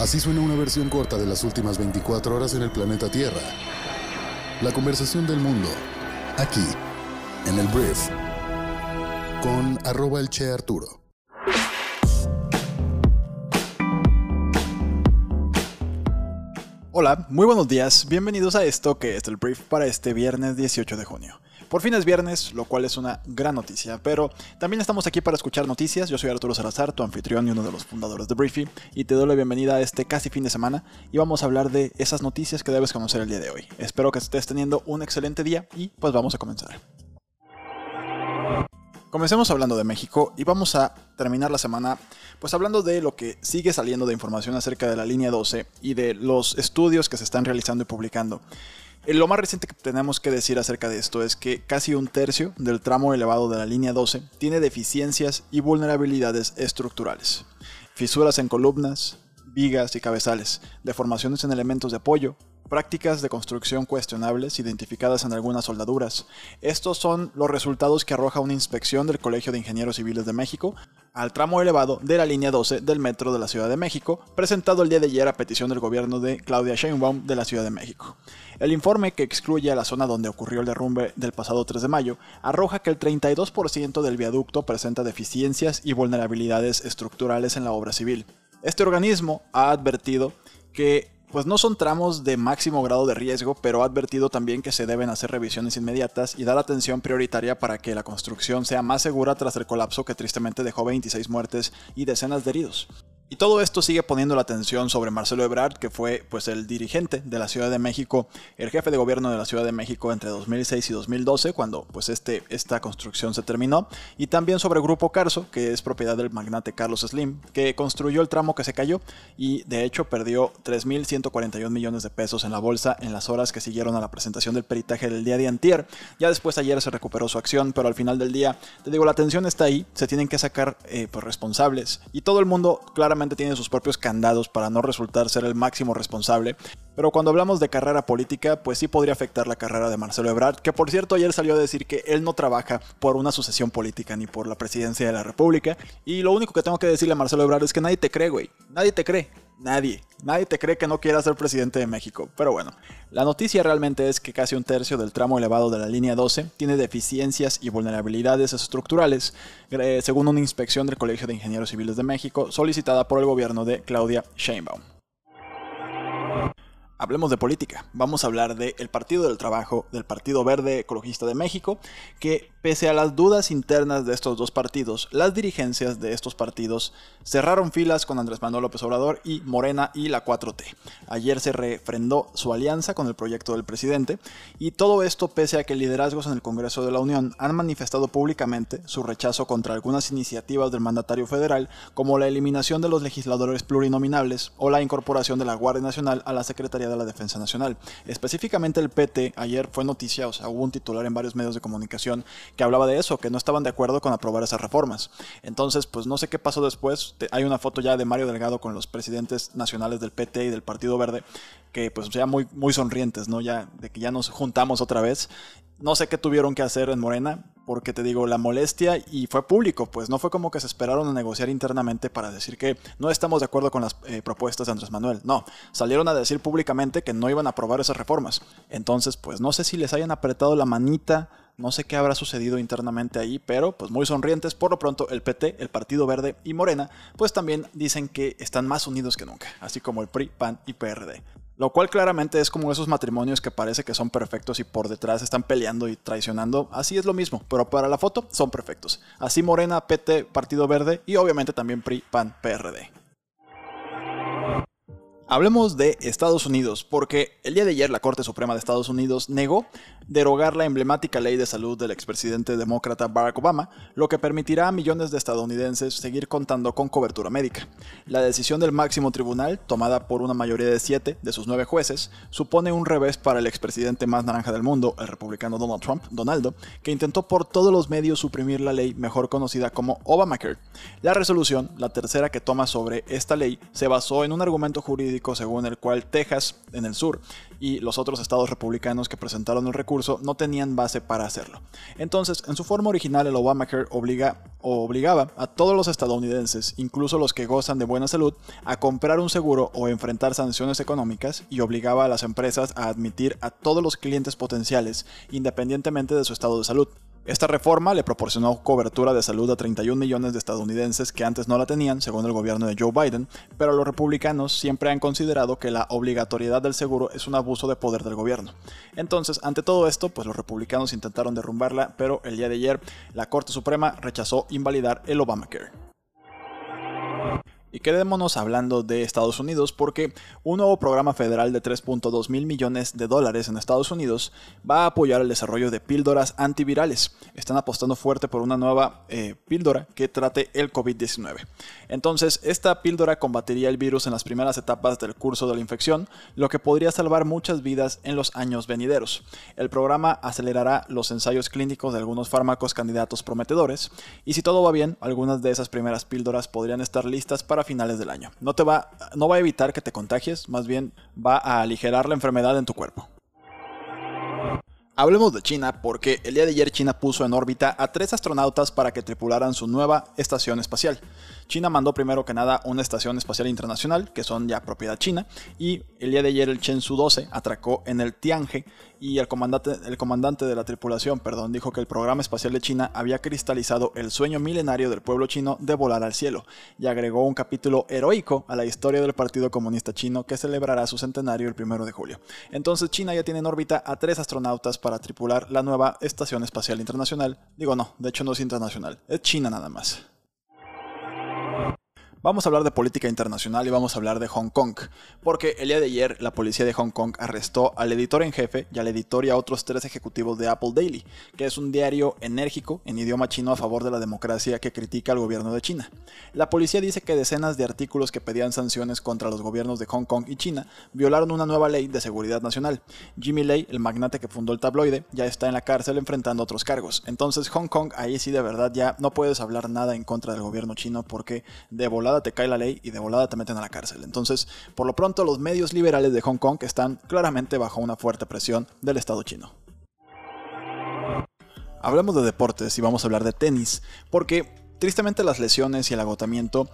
Así suena una versión corta de las últimas 24 horas en el planeta Tierra. La conversación del mundo, aquí, en el Brief, con arroba el Che Arturo. Hola, muy buenos días, bienvenidos a esto que es el Brief para este viernes 18 de junio. Por fin es viernes, lo cual es una gran noticia, pero también estamos aquí para escuchar noticias. Yo soy Arturo Salazar, tu anfitrión y uno de los fundadores de Briefy, y te doy la bienvenida a este casi fin de semana y vamos a hablar de esas noticias que debes conocer el día de hoy. Espero que estés teniendo un excelente día y pues vamos a comenzar. Comencemos hablando de México y vamos a terminar la semana pues hablando de lo que sigue saliendo de información acerca de la línea 12 y de los estudios que se están realizando y publicando. Eh, lo más reciente que tenemos que decir acerca de esto es que casi un tercio del tramo elevado de la línea 12 tiene deficiencias y vulnerabilidades estructurales. Fisuras en columnas, vigas y cabezales, deformaciones en elementos de apoyo, prácticas de construcción cuestionables identificadas en algunas soldaduras. Estos son los resultados que arroja una inspección del Colegio de Ingenieros Civiles de México al tramo elevado de la línea 12 del metro de la Ciudad de México, presentado el día de ayer a petición del gobierno de Claudia Sheinbaum de la Ciudad de México. El informe, que excluye a la zona donde ocurrió el derrumbe del pasado 3 de mayo, arroja que el 32% del viaducto presenta deficiencias y vulnerabilidades estructurales en la obra civil. Este organismo ha advertido que pues no son tramos de máximo grado de riesgo, pero ha advertido también que se deben hacer revisiones inmediatas y dar atención prioritaria para que la construcción sea más segura tras el colapso que tristemente dejó 26 muertes y decenas de heridos. Y todo esto sigue poniendo la atención sobre Marcelo Ebrard, que fue pues el dirigente de la Ciudad de México, el jefe de gobierno de la Ciudad de México entre 2006 y 2012, cuando pues este, esta construcción se terminó, y también sobre Grupo Carso, que es propiedad del magnate Carlos Slim, que construyó el tramo que se cayó y de hecho perdió 3.141 millones de pesos en la bolsa en las horas que siguieron a la presentación del peritaje del día de antier. Ya después ayer se recuperó su acción, pero al final del día, te digo, la atención está ahí, se tienen que sacar eh, pues, responsables y todo el mundo claramente tiene sus propios candados para no resultar ser el máximo responsable, pero cuando hablamos de carrera política, pues sí podría afectar la carrera de Marcelo Ebrard, que por cierto ayer salió a decir que él no trabaja por una sucesión política ni por la presidencia de la República, y lo único que tengo que decirle a Marcelo Ebrard es que nadie te cree, güey, nadie te cree. Nadie, nadie te cree que no quiera ser presidente de México. Pero bueno, la noticia realmente es que casi un tercio del tramo elevado de la línea 12 tiene deficiencias y vulnerabilidades estructurales, eh, según una inspección del Colegio de Ingenieros Civiles de México solicitada por el gobierno de Claudia Sheinbaum. Hablemos de política. Vamos a hablar del Partido del Trabajo, del Partido Verde Ecologista de México, que pese a las dudas internas de estos dos partidos, las dirigencias de estos partidos cerraron filas con Andrés Manuel López Obrador y Morena y la 4T. Ayer se refrendó su alianza con el proyecto del presidente y todo esto pese a que liderazgos en el Congreso de la Unión han manifestado públicamente su rechazo contra algunas iniciativas del mandatario federal como la eliminación de los legisladores plurinominables o la incorporación de la Guardia Nacional a la Secretaría de la Defensa Nacional. Específicamente el PT ayer fue noticia, o hubo un titular en varios medios de comunicación que hablaba de eso, que no estaban de acuerdo con aprobar esas reformas. Entonces, pues no sé qué pasó después. Hay una foto ya de Mario Delgado con los presidentes nacionales del PT y del Partido Verde, que pues ya muy, muy sonrientes, ¿no? Ya de que ya nos juntamos otra vez. No sé qué tuvieron que hacer en Morena, porque te digo, la molestia y fue público, pues no fue como que se esperaron a negociar internamente para decir que no estamos de acuerdo con las eh, propuestas de Andrés Manuel. No, salieron a decir públicamente que no iban a aprobar esas reformas. Entonces, pues no sé si les hayan apretado la manita no sé qué habrá sucedido internamente ahí, pero pues muy sonrientes. Por lo pronto, el PT, el Partido Verde y Morena, pues también dicen que están más unidos que nunca, así como el PRI, PAN y PRD. Lo cual claramente es como esos matrimonios que parece que son perfectos y por detrás están peleando y traicionando. Así es lo mismo, pero para la foto son perfectos. Así Morena, PT, Partido Verde y obviamente también PRI, PAN, PRD. Hablemos de Estados Unidos, porque el día de ayer la Corte Suprema de Estados Unidos negó derogar la emblemática ley de salud del expresidente demócrata Barack Obama, lo que permitirá a millones de estadounidenses seguir contando con cobertura médica. La decisión del máximo tribunal, tomada por una mayoría de siete de sus nueve jueces, supone un revés para el expresidente más naranja del mundo, el republicano Donald Trump, Donaldo, que intentó por todos los medios suprimir la ley mejor conocida como Obamacare. La resolución, la tercera que toma sobre esta ley, se basó en un argumento jurídico según el cual Texas, en el sur, y los otros estados republicanos que presentaron el recurso no tenían base para hacerlo. Entonces, en su forma original, el Obamacare obliga, obligaba a todos los estadounidenses, incluso los que gozan de buena salud, a comprar un seguro o enfrentar sanciones económicas y obligaba a las empresas a admitir a todos los clientes potenciales, independientemente de su estado de salud. Esta reforma le proporcionó cobertura de salud a 31 millones de estadounidenses que antes no la tenían, según el gobierno de Joe Biden, pero los republicanos siempre han considerado que la obligatoriedad del seguro es un abuso de poder del gobierno. Entonces, ante todo esto, pues los republicanos intentaron derrumbarla, pero el día de ayer la Corte Suprema rechazó invalidar el Obamacare. Y quedémonos hablando de Estados Unidos porque un nuevo programa federal de 3.2 mil millones de dólares en Estados Unidos va a apoyar el desarrollo de píldoras antivirales. Están apostando fuerte por una nueva eh, píldora que trate el COVID-19. Entonces, esta píldora combatiría el virus en las primeras etapas del curso de la infección, lo que podría salvar muchas vidas en los años venideros. El programa acelerará los ensayos clínicos de algunos fármacos candidatos prometedores y si todo va bien, algunas de esas primeras píldoras podrían estar listas para finales del año. No, te va, no va a evitar que te contagies, más bien va a aligerar la enfermedad en tu cuerpo. Hablemos de China porque el día de ayer China puso en órbita a tres astronautas para que tripularan su nueva estación espacial. China mandó primero que nada una estación espacial internacional, que son ya propiedad china, y el día de ayer el Shenzhou 12 atracó en el Tianhe y el comandante, el comandante de la tripulación perdón, dijo que el programa espacial de China había cristalizado el sueño milenario del pueblo chino de volar al cielo, y agregó un capítulo heroico a la historia del Partido Comunista Chino que celebrará su centenario el primero de julio. Entonces China ya tiene en órbita a tres astronautas para tripular la nueva Estación Espacial Internacional. Digo no, de hecho no es internacional, es China nada más. Vamos a hablar de política internacional y vamos a hablar de Hong Kong, porque el día de ayer la policía de Hong Kong arrestó al editor en jefe y al editor y a otros tres ejecutivos de Apple Daily, que es un diario enérgico en idioma chino a favor de la democracia que critica al gobierno de China. La policía dice que decenas de artículos que pedían sanciones contra los gobiernos de Hong Kong y China violaron una nueva ley de seguridad nacional. Jimmy Lai, el magnate que fundó el tabloide, ya está en la cárcel enfrentando otros cargos. Entonces Hong Kong ahí sí de verdad ya no puedes hablar nada en contra del gobierno chino porque de te cae la ley y de volada te meten a la cárcel. Entonces, por lo pronto, los medios liberales de Hong Kong están claramente bajo una fuerte presión del Estado chino. Hablamos de deportes y vamos a hablar de tenis, porque tristemente las lesiones y el agotamiento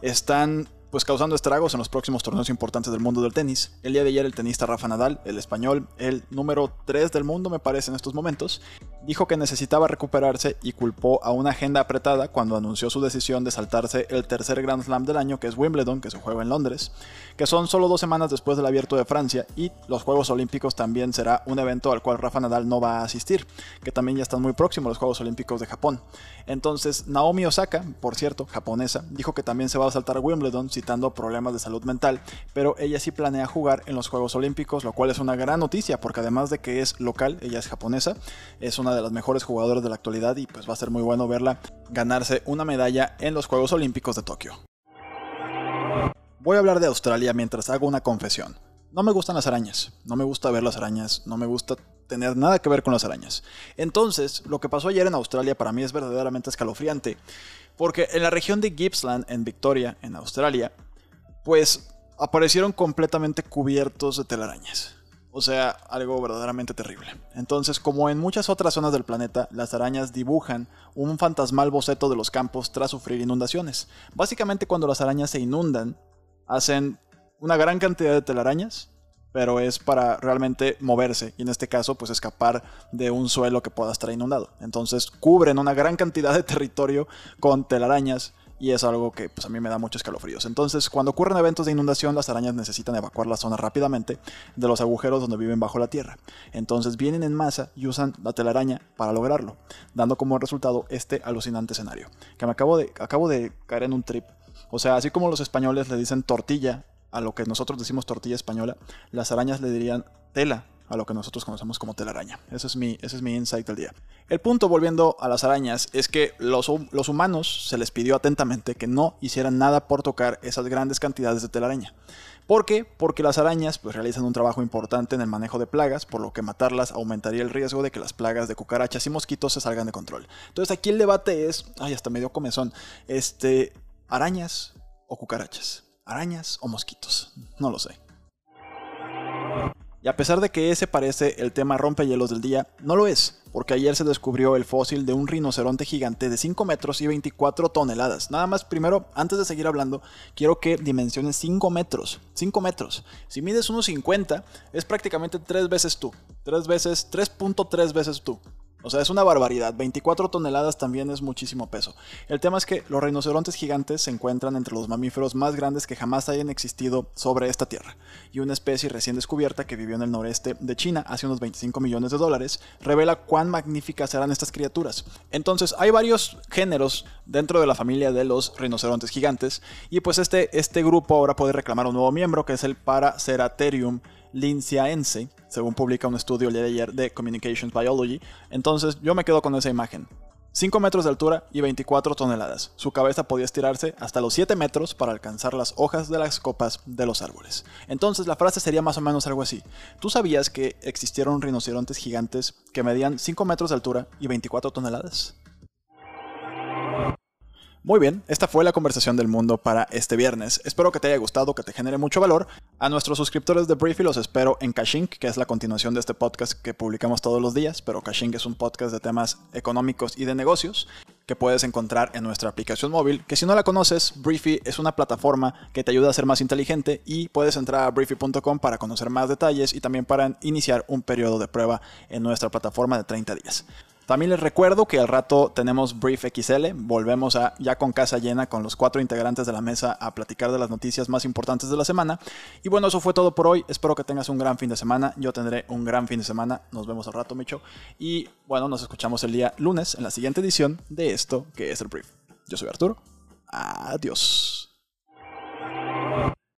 están pues causando estragos en los próximos torneos importantes del mundo del tenis. El día de ayer el tenista Rafa Nadal, el español, el número 3 del mundo me parece en estos momentos, dijo que necesitaba recuperarse y culpó a una agenda apretada cuando anunció su decisión de saltarse el tercer Grand Slam del año, que es Wimbledon, que se juega en Londres, que son solo dos semanas después del abierto de Francia y los Juegos Olímpicos también será un evento al cual Rafa Nadal no va a asistir, que también ya están muy próximos los Juegos Olímpicos de Japón. Entonces Naomi Osaka, por cierto, japonesa, dijo que también se va a saltar Wimbledon citando problemas de salud mental, pero ella sí planea jugar en los Juegos Olímpicos, lo cual es una gran noticia porque además de que es local, ella es japonesa, es una de las mejores jugadoras de la actualidad y pues va a ser muy bueno verla ganarse una medalla en los Juegos Olímpicos de Tokio. Voy a hablar de Australia mientras hago una confesión. No me gustan las arañas, no me gusta ver las arañas, no me gusta tener nada que ver con las arañas. Entonces, lo que pasó ayer en Australia para mí es verdaderamente escalofriante, porque en la región de Gippsland, en Victoria, en Australia, pues aparecieron completamente cubiertos de telarañas. O sea, algo verdaderamente terrible. Entonces, como en muchas otras zonas del planeta, las arañas dibujan un fantasmal boceto de los campos tras sufrir inundaciones. Básicamente cuando las arañas se inundan, hacen una gran cantidad de telarañas, pero es para realmente moverse y en este caso pues escapar de un suelo que pueda estar inundado. Entonces cubren una gran cantidad de territorio con telarañas y es algo que pues, a mí me da muchos escalofríos. Entonces, cuando ocurren eventos de inundación, las arañas necesitan evacuar la zona rápidamente de los agujeros donde viven bajo la tierra. Entonces, vienen en masa y usan la telaraña para lograrlo, dando como resultado este alucinante escenario. Que me acabo de, acabo de caer en un trip. O sea, así como los españoles le dicen tortilla a lo que nosotros decimos tortilla española, las arañas le dirían tela a lo que nosotros conocemos como telaraña. Ese es mi, ese es mi insight del día. El punto, volviendo a las arañas, es que los, los, humanos se les pidió atentamente que no hicieran nada por tocar esas grandes cantidades de telaraña. ¿Por qué? Porque las arañas pues, realizan un trabajo importante en el manejo de plagas, por lo que matarlas aumentaría el riesgo de que las plagas de cucarachas y mosquitos se salgan de control. Entonces aquí el debate es, ay, hasta medio comezón, este, arañas o cucarachas. arañas o mosquitos. No lo sé. Y a pesar de que ese parece el tema rompehielos del día, no lo es, porque ayer se descubrió el fósil de un rinoceronte gigante de 5 metros y 24 toneladas. Nada más, primero, antes de seguir hablando, quiero que dimensiones 5 metros. 5 metros. Si mides unos 50, es prácticamente 3 veces tú. 3 veces, 3.3 veces tú. O sea, es una barbaridad. 24 toneladas también es muchísimo peso. El tema es que los rinocerontes gigantes se encuentran entre los mamíferos más grandes que jamás hayan existido sobre esta tierra. Y una especie recién descubierta que vivió en el noreste de China hace unos 25 millones de dólares revela cuán magníficas serán estas criaturas. Entonces, hay varios géneros dentro de la familia de los rinocerontes gigantes. Y pues este, este grupo ahora puede reclamar un nuevo miembro que es el Paraceratherium linciaense, según publica un estudio de ayer de Communications Biology. Entonces yo me quedo con esa imagen. 5 metros de altura y 24 toneladas. Su cabeza podía estirarse hasta los 7 metros para alcanzar las hojas de las copas de los árboles. Entonces la frase sería más o menos algo así. ¿Tú sabías que existieron rinocerontes gigantes que medían 5 metros de altura y 24 toneladas? Muy bien, esta fue la conversación del mundo para este viernes. Espero que te haya gustado, que te genere mucho valor. A nuestros suscriptores de Briefy los espero en Caching, que es la continuación de este podcast que publicamos todos los días, pero Caching es un podcast de temas económicos y de negocios que puedes encontrar en nuestra aplicación móvil, que si no la conoces, Briefy es una plataforma que te ayuda a ser más inteligente y puedes entrar a briefy.com para conocer más detalles y también para iniciar un periodo de prueba en nuestra plataforma de 30 días. También les recuerdo que al rato tenemos Brief XL, volvemos a, ya con casa llena con los cuatro integrantes de la mesa a platicar de las noticias más importantes de la semana. Y bueno, eso fue todo por hoy, espero que tengas un gran fin de semana, yo tendré un gran fin de semana, nos vemos al rato Micho. Y bueno, nos escuchamos el día lunes en la siguiente edición de esto que es el Brief. Yo soy Arturo, adiós.